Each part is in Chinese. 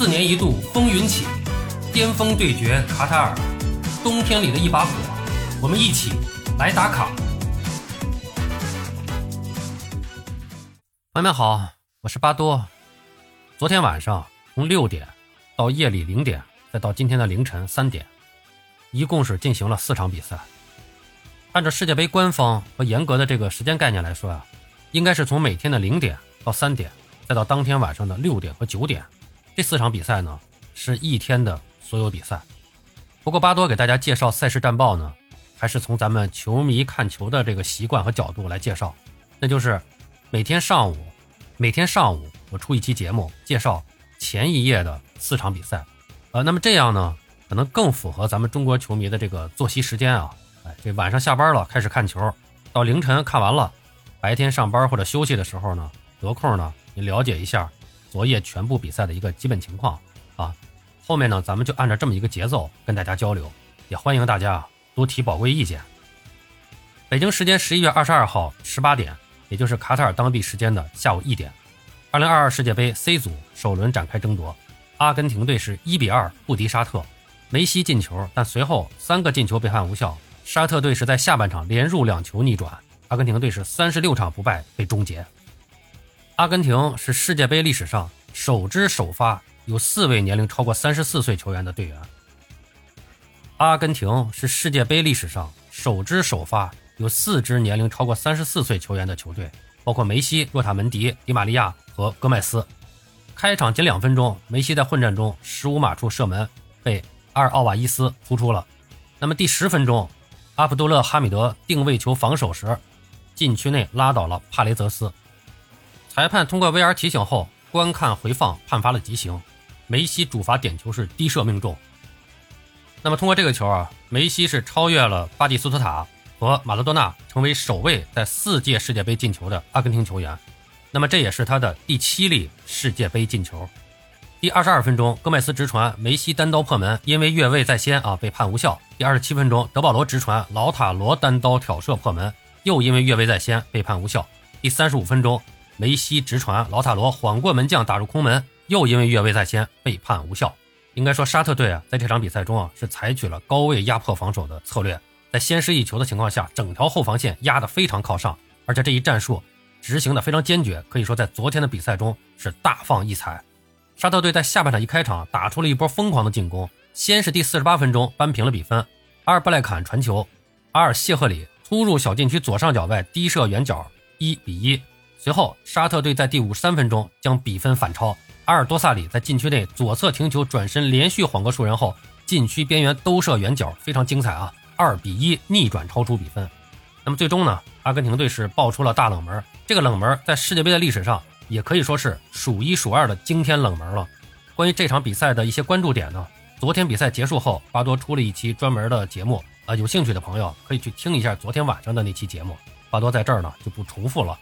四年一度风云起，巅峰对决卡塔尔，冬天里的一把火，我们一起来打卡。朋友们好，我是巴多。昨天晚上从六点到夜里零点，再到今天的凌晨三点，一共是进行了四场比赛。按照世界杯官方和严格的这个时间概念来说啊，应该是从每天的零点到三点，再到当天晚上的六点和九点，这四场比赛呢是一天的所有比赛。不过巴多给大家介绍赛事战报呢，还是从咱们球迷看球的这个习惯和角度来介绍，那就是每天上午，每天上午我出一期节目介绍前一夜的四场比赛，呃，那么这样呢，可能更符合咱们中国球迷的这个作息时间啊。哎，这晚上下班了开始看球，到凌晨看完了，白天上班或者休息的时候呢，得空呢，你了解一下昨夜全部比赛的一个基本情况啊。后面呢，咱们就按照这么一个节奏跟大家交流，也欢迎大家多提宝贵意见。北京时间十一月二十二号十八点，也就是卡塔尔当地时间的下午一点，二零二二世界杯 C 组首轮展开争夺，阿根廷队是一比二不敌沙特，梅西进球，但随后三个进球被判无效。沙特队是在下半场连入两球逆转，阿根廷队是三十六场不败被终结。阿根廷是世界杯历史上首支首发有四位年龄超过三十四岁球员的队员。阿根廷是世界杯历史上首支首发有四支年龄超过三十四岁球员的球队，包括梅西、若塔门迪、迪玛利亚和戈麦斯。开场仅两分钟，梅西在混战中十五码处射门被阿尔奥瓦伊斯扑出了。那么第十分钟。阿卜杜勒哈米德定位球防守时，禁区内拉倒了帕雷泽斯。裁判通过 VR 提醒后，观看回放判罚了极刑。梅西主罚点球是低射命中。那么通过这个球啊，梅西是超越了巴蒂斯图塔和马拉多纳，成为首位在四届世界杯进球的阿根廷球员。那么这也是他的第七粒世界杯进球。第二十二分钟，戈麦斯直传，梅西单刀破门，因为越位在先啊，被判无效。第二十七分钟，德保罗直传，老塔罗单刀挑射破门，又因为越位在先被判无效。第三十五分钟，梅西直传，劳塔罗晃过门将打入空门，又因为越位在先被判无效。应该说，沙特队啊，在这场比赛中啊，是采取了高位压迫防守的策略，在先失一球的情况下，整条后防线压得非常靠上，而且这一战术执行的非常坚决，可以说在昨天的比赛中是大放异彩。沙特队在下半场一开场打出了一波疯狂的进攻，先是第四十八分钟扳平了比分，阿尔布莱坎传球，阿尔谢赫里突入小禁区左上角外低射远角，一比一。随后沙特队在第五十三分钟将比分反超，阿尔多萨里在禁区内左侧停球转身连续晃过数人后，禁区边缘兜射远角，非常精彩啊！二比一逆转超出比分。那么最终呢，阿根廷队是爆出了大冷门，这个冷门在世界杯的历史上。也可以说是数一数二的惊天冷门了。关于这场比赛的一些关注点呢，昨天比赛结束后，巴多出了一期专门的节目啊，有兴趣的朋友可以去听一下昨天晚上的那期节目。巴多在这儿呢就不重复了。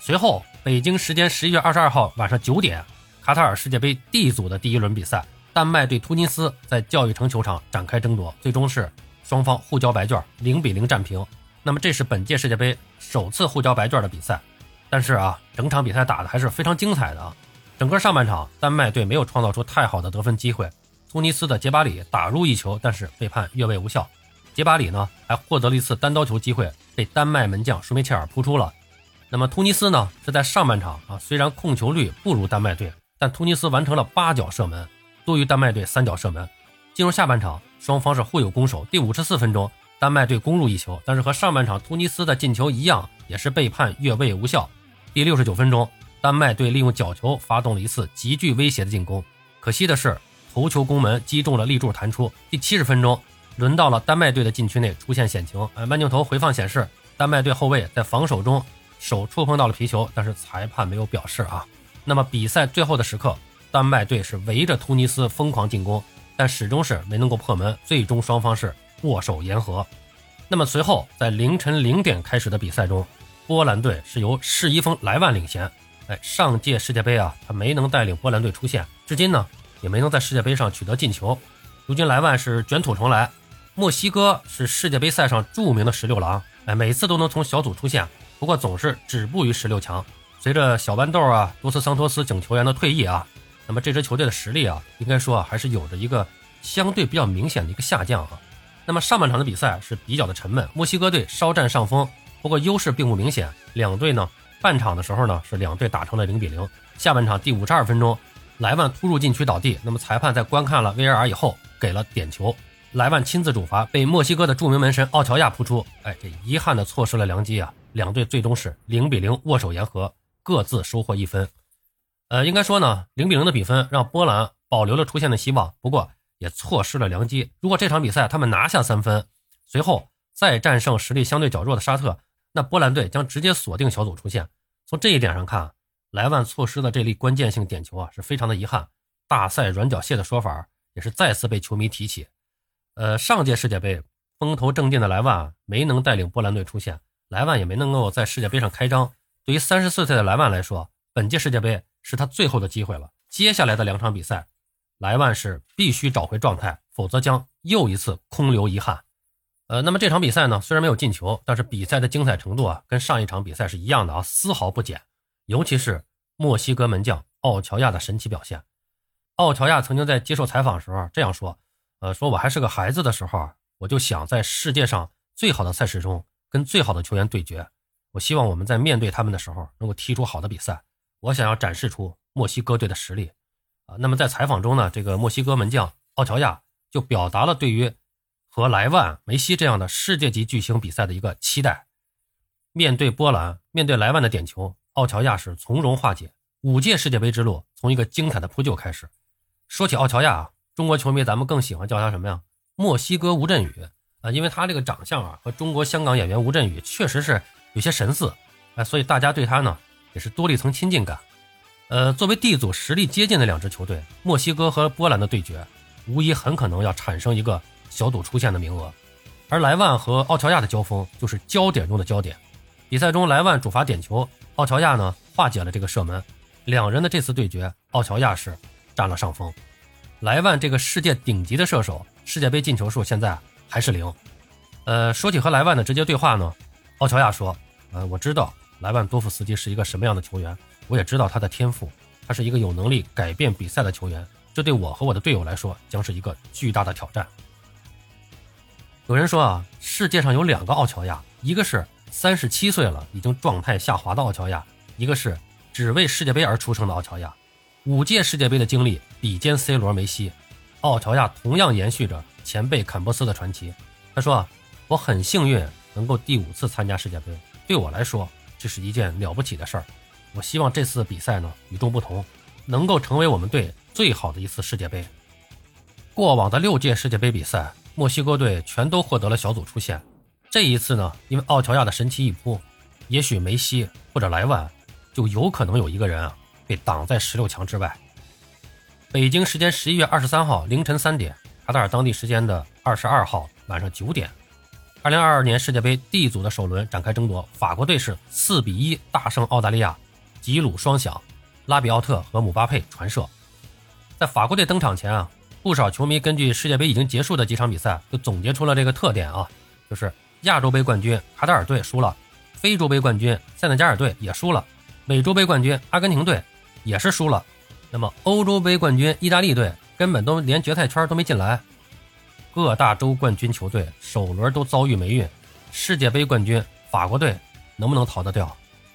随后，北京时间十一月二十二号晚上九点，卡塔尔世界杯 D 组的第一轮比赛，丹麦对突尼斯在教育城球场展开争夺，最终是双方互交白卷，零比零战平。那么这是本届世界杯首次互交白卷的比赛。但是啊，整场比赛打的还是非常精彩的啊！整个上半场，丹麦队没有创造出太好的得分机会。突尼斯的杰巴里打入一球，但是被判越位无效。杰巴里呢，还获得了一次单刀球机会，被丹麦门将舒梅切尔扑出了。那么突尼斯呢，是在上半场啊，虽然控球率不如丹麦队，但突尼斯完成了八脚射门，多于丹麦队三脚射门。进入下半场，双方是互有攻守。第五十四分钟，丹麦队攻入一球，但是和上半场突尼斯的进球一样，也是被判越位无效。第六十九分钟，丹麦队利用角球发动了一次极具威胁的进攻，可惜的是头球攻门击中了立柱弹出。第七十分钟，轮到了丹麦队的禁区内出现险情，呃，慢镜头回放显示，丹麦队后卫在防守中手触碰到了皮球，但是裁判没有表示啊。那么比赛最后的时刻，丹麦队是围着突尼斯疯狂进攻，但始终是没能够破门，最终双方是握手言和。那么随后在凌晨零点开始的比赛中。波兰队是由世一峰、莱万领衔。哎，上届世界杯啊，他没能带领波兰队出线，至今呢也没能在世界杯上取得进球。如今莱万是卷土重来。墨西哥是世界杯赛上著名的十六郎，哎，每次都能从小组出线，不过总是止步于十六强。随着小豌豆啊多斯桑托斯等球员的退役啊，那么这支球队的实力啊，应该说啊还是有着一个相对比较明显的一个下降啊。那么上半场的比赛是比较的沉闷，墨西哥队稍占上风，不过优势并不明显。两队呢，半场的时候呢是两队打成了零比零。下半场第五十二分钟，莱万突入禁区倒地，那么裁判在观看了 VAR 以后给了点球，莱万亲自主罚，被墨西哥的著名门神奥乔亚扑出，哎，这遗憾的错失了良机啊！两队最终是零比零握手言和，各自收获一分。呃，应该说呢，零比零的比分让波兰保留了出线的希望，不过。也错失了良机。如果这场比赛他们拿下三分，随后再战胜实力相对较弱的沙特，那波兰队将直接锁定小组出线。从这一点上看，莱万错失的这粒关键性点球啊，是非常的遗憾。大赛软脚蟹的说法也是再次被球迷提起。呃，上届世界杯风头正劲的莱万没能带领波兰队出线，莱万也没能够在世界杯上开张。对于三十四岁的莱万来说，本届世界杯是他最后的机会了。接下来的两场比赛。莱万是必须找回状态，否则将又一次空留遗憾。呃，那么这场比赛呢，虽然没有进球，但是比赛的精彩程度啊，跟上一场比赛是一样的啊，丝毫不减。尤其是墨西哥门将奥乔亚的神奇表现。奥乔亚曾经在接受采访时候这样说：“呃，说我还是个孩子的时候，我就想在世界上最好的赛事中跟最好的球员对决。我希望我们在面对他们的时候能够踢出好的比赛。我想要展示出墨西哥队的实力。”啊，那么在采访中呢，这个墨西哥门将奥乔亚就表达了对于和莱万、梅西这样的世界级巨星比赛的一个期待。面对波兰，面对莱万的点球，奥乔亚是从容化解。五届世界杯之路从一个精彩的扑救开始。说起奥乔亚啊，中国球迷咱们更喜欢叫他什么呀？墨西哥吴镇宇啊，因为他这个长相啊和中国香港演员吴镇宇确实是有些神似，哎，所以大家对他呢也是多了一层亲近感。呃，作为 D 组实力接近的两支球队，墨西哥和波兰的对决，无疑很可能要产生一个小组出线的名额。而莱万和奥乔亚的交锋就是焦点中的焦点。比赛中，莱万主罚点球，奥乔亚呢化解了这个射门。两人的这次对决，奥乔亚是占了上风。莱万这个世界顶级的射手，世界杯进球数现在还是零。呃，说起和莱万的直接对话呢，奥乔亚说：“呃，我知道莱万多夫斯基是一个什么样的球员。”我也知道他的天赋，他是一个有能力改变比赛的球员，这对我和我的队友来说将是一个巨大的挑战。有人说啊，世界上有两个奥乔亚，一个是三十七岁了已经状态下滑的奥乔亚，一个是只为世界杯而出生的奥乔亚。五届世界杯的经历比肩 C 罗、梅西，奥乔亚同样延续着前辈坎波斯的传奇。他说啊，我很幸运能够第五次参加世界杯，对我来说这是一件了不起的事儿。我希望这次比赛呢与众不同，能够成为我们队最好的一次世界杯。过往的六届世界杯比赛，墨西哥队全都获得了小组出线。这一次呢，因为奥乔亚的神奇一扑，也许梅西或者莱万就有可能有一个人啊被挡在十六强之外。北京时间十一月二十三号凌晨三点，卡塔尔当地时间的二十二号晚上九点，二零二二年世界杯 D 组的首轮展开争夺，法国队是四比一大胜澳大利亚。吉鲁双响，拉比奥特和姆巴佩传射。在法国队登场前啊，不少球迷根据世界杯已经结束的几场比赛，就总结出了这个特点啊，就是亚洲杯冠军卡塔尔队输了，非洲杯冠军塞内加尔队也输了，美洲杯冠军阿根廷队也是输了。那么欧洲杯冠军意大利队根本都连决赛圈都没进来。各大洲冠军球队首轮都遭遇霉运，世界杯冠军法国队能不能逃得掉？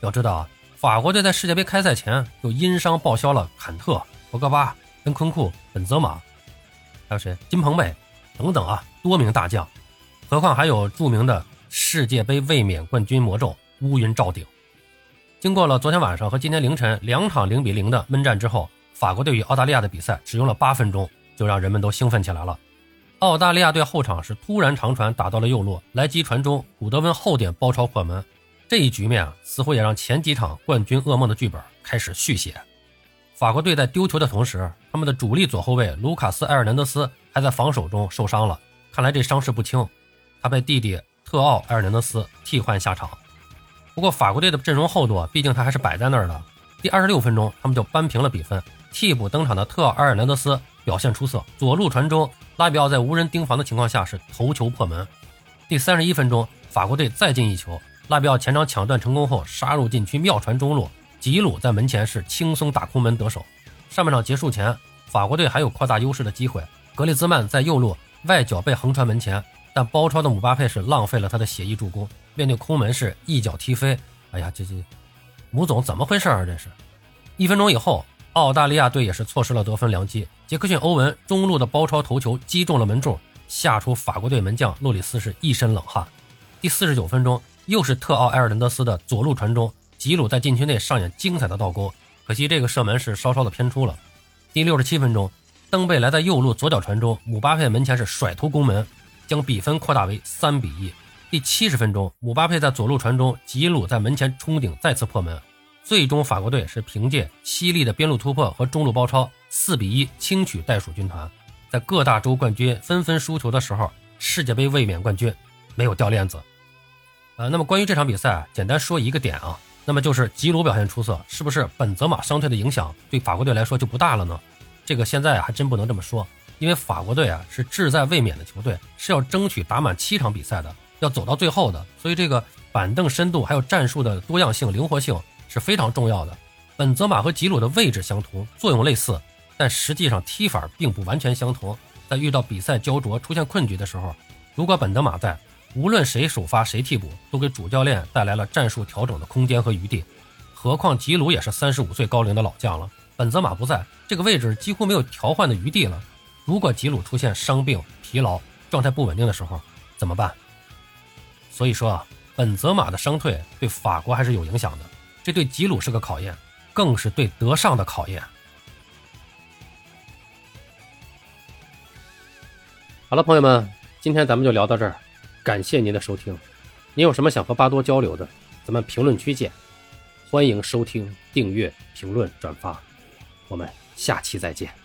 要知道啊。法国队在世界杯开赛前就因伤报销了坎特、博格巴、恩昆库、本泽马，还有谁？金彭贝等等啊，多名大将。何况还有著名的世界杯卫冕冠军魔咒乌云罩顶。经过了昨天晚上和今天凌晨两场零比零的闷战之后，法国队与澳大利亚的比赛只用了八分钟，就让人们都兴奋起来了。澳大利亚队后场是突然长传打到了右路，莱基传中，古德温后点包抄破门。这一局面啊，似乎也让前几场冠军噩梦的剧本开始续写。法国队在丢球的同时，他们的主力左后卫卢卡斯·埃尔南德斯还在防守中受伤了，看来这伤势不轻。他被弟弟特奥·埃尔南德斯替换下场。不过法国队的阵容厚度，毕竟他还是摆在那儿的。第二十六分钟，他们就扳平了比分。替补登场的特奥·埃尔南德斯表现出色，左路传中，拉比奥在无人盯防的情况下是头球破门。第三十一分钟，法国队再进一球。拉比奥前场抢断成功后，杀入禁区，妙传中路，吉鲁在门前是轻松打空门得手。上半场结束前，法国队还有扩大优势的机会。格列兹曼在右路外脚被横传门前，但包抄的姆巴佩是浪费了他的血意助攻，面对空门是一脚踢飞。哎呀，这这，吴总怎么回事啊？这是。一分钟以后，澳大利亚队也是错失了得分良机。杰克逊·欧文中路的包抄头球击中了门柱，吓出法国队门将洛里斯是一身冷汗。第四十九分钟，又是特奥埃尔南德斯的左路传中，吉鲁在禁区内上演精彩的倒钩，可惜这个射门是稍稍的偏出了。第六十七分钟，登贝莱在右路左脚传中，姆巴佩门前是甩头攻门，将比分扩大为三比一。第七十分钟，姆巴佩在左路传中，吉鲁在门前冲顶再次破门，最终法国队是凭借犀利的边路突破和中路包抄，四比一轻取袋鼠军团。在各大洲冠军纷纷输球的时候，世界杯卫冕冠军没有掉链子。呃，那么关于这场比赛，简单说一个点啊，那么就是吉鲁表现出色，是不是本泽马伤退的影响对法国队来说就不大了呢？这个现在还真不能这么说，因为法国队啊是志在卫冕的球队，是要争取打满七场比赛的，要走到最后的，所以这个板凳深度还有战术的多样性、灵活性是非常重要的。本泽马和吉鲁的位置相同，作用类似，但实际上踢法并不完全相同。在遇到比赛焦灼、出现困局的时候，如果本泽马在。无论谁首发谁替补，都给主教练带来了战术调整的空间和余地。何况吉鲁也是三十五岁高龄的老将了，本泽马不在这个位置，几乎没有调换的余地了。如果吉鲁出现伤病、疲劳、状态不稳定的时候，怎么办？所以说啊，本泽马的伤退对法国还是有影响的，这对吉鲁是个考验，更是对德尚的考验。好了，朋友们，今天咱们就聊到这儿。感谢您的收听，您有什么想和巴多交流的，咱们评论区见。欢迎收听、订阅、评论、转发，我们下期再见。